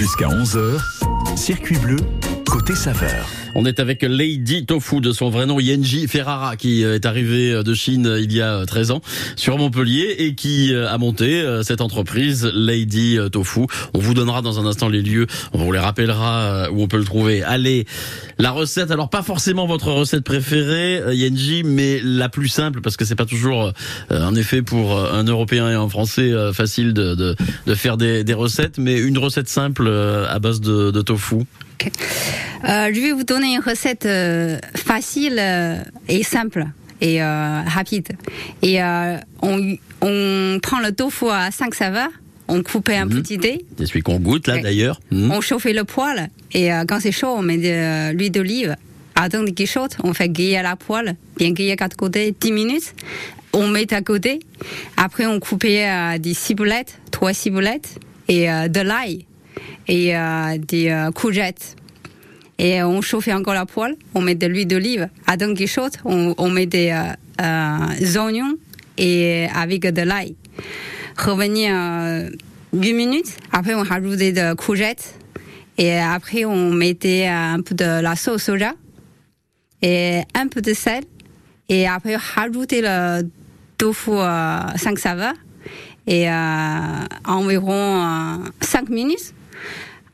Jusqu'à 11h, circuit bleu, côté saveur. On est avec Lady Tofu de son vrai nom Yenji Ferrara qui euh, est arrivé de Chine euh, il y a 13 ans sur Montpellier et qui euh, a monté cette entreprise Lady Tofu. On vous donnera dans un instant les lieux, on vous les rappellera où on peut le trouver. Allez, la recette, alors pas forcément votre recette préférée Yenji, mais la plus simple parce que c'est pas toujours en effet pour un Européen et un Français facile de, de, de faire des, des, recettes, mais une recette simple à base de, de tofu. Euh, je vais vous donner une recette euh, facile euh, et simple et euh, rapide. Et euh, on, on prend le tofu à 5 saveurs. On coupe un Mhm. petit dé. C'est celui qu'on goûte là d'ailleurs. Mhm. On chauffe le poêle. Et euh, quand c'est chaud, on met de l'huile d'olive. Attends qu'il saute, on fait griller la poêle, bien griller quatre côtés, 10 minutes. On met à côté. Après, on coupe des ciboulettes, trois ciboulettes, et euh, de l'ail, et euh, des courgettes. Et on chauffe encore la poêle, on met de l'huile d'olive. Attends qu'il saute, on, on met des euh, euh, oignons et avec de l'ail. Revenir euh, 8 minutes. Après, on rajoute des courgettes. Et après, on mettait un peu de la sauce soja et un peu de sel. Et après, rajouter le tofu euh, 5 saveurs. Et euh, environ 5 minutes.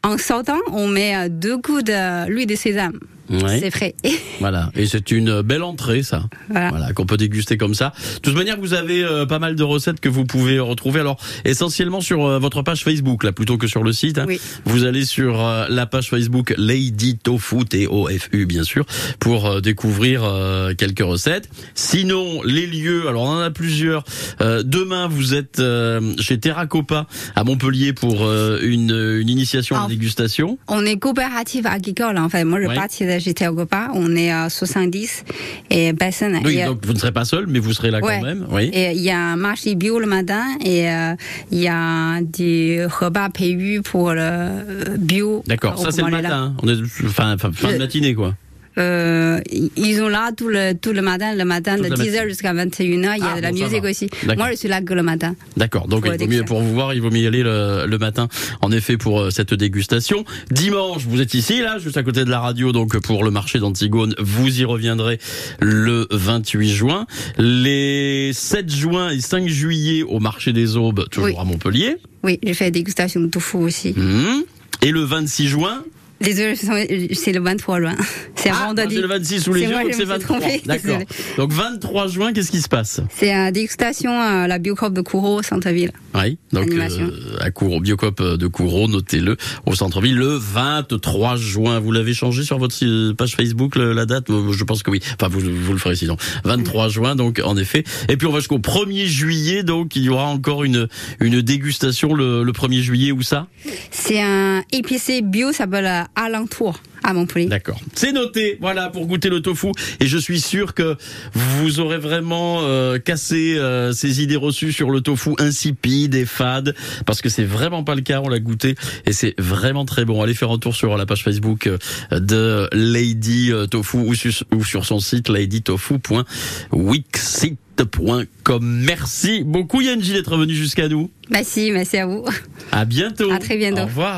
En sortant, on met euh, deux coups de l'huile de sésame. Ouais. C'est frais. Voilà, et c'est une belle entrée, ça. Voilà. Voilà, qu'on peut déguster comme ça. De toute manière, vous avez euh, pas mal de recettes que vous pouvez retrouver. Alors, essentiellement sur euh, votre page Facebook, là, plutôt que sur le site. hein. Oui. Vous allez sur euh, la page Facebook Lady Tofu, T-O-F-U, bien sûr, pour euh, découvrir euh, quelques recettes. Sinon, les lieux, alors on en a plusieurs. Euh, demain, vous êtes euh, chez Terra Copa à Montpellier pour euh, une, une initiation à la Ah. dégustation. On est coopérative agricole, en fait. Moi, je Ouais. partie j'étais au Copa. On est à 70 et personnes. Oui, Et, donc vous ne serez pas seul, mais vous serez là Ouais. quand même. Oui. Et il y a un marché bio le matin et euh, il y a des repas prévus pour le bio. D'accord, ça c'est le là. matin. On est enfin, enfin, fin de matinée quoi. Euh, ils sont là tout le, tout le matin, le matin de la 10h jusqu'à 21h. Il y a Ah, de la bon, musique aussi. Moi, je suis là que le matin. D'accord. Donc Pour il la vaut mieux pour vous voir, il vaut mieux y aller le, le matin. En effet, pour euh, cette dégustation. Dimanche, vous êtes ici là, juste à côté de la radio, donc pour le marché d'Antigone, vous y reviendrez le 28 juin. Les 7 juin et 5 juillet au marché des Aubes, toujours Oui. à Montpellier. Oui, j'ai fait dégustation de tofu aussi. Mhm. Et le 26 juin. Désolée, c'est le 23 juin. C'est un Ah, vendredi. c'est le 26 sous les yeux, donc c'est me suis 23. trompée, D'accord. Donc 23 juin, qu'est-ce qui se passe? C'est une dégustation à la Biocop de Kourou, centre-ville. Oui, donc euh, à Kourou, Biocop de Kourou, notez-le, au centre-ville, le 23 juin. Vous l'avez changé sur votre euh, page Facebook, la date? Euh, Je pense que oui. Enfin, vous, vous le ferez sinon. 23 juin, donc en effet. Et puis on va jusqu'au 1er juillet, donc il y aura encore une, une dégustation le, le 1er juillet, où ça? C'est un épicé bio, ça s'appelle euh, Alentour, à Montpellier. D'accord. C'est noté, voilà, pour goûter le tofu. Et je suis sûr que vous aurez vraiment euh, cassé euh, ces idées reçues sur le tofu insipide et fade, parce que c'est vraiment pas le cas, on l'a goûté, et c'est vraiment très bon. Allez faire un tour sur la page Facebook euh, de Lady euh, Tofu ou sur, ou sur son site ladytofu.wixit.com. Merci beaucoup Yanji d'être venu jusqu'à nous. Merci, merci à vous. À bientôt. À très bientôt. Au revoir.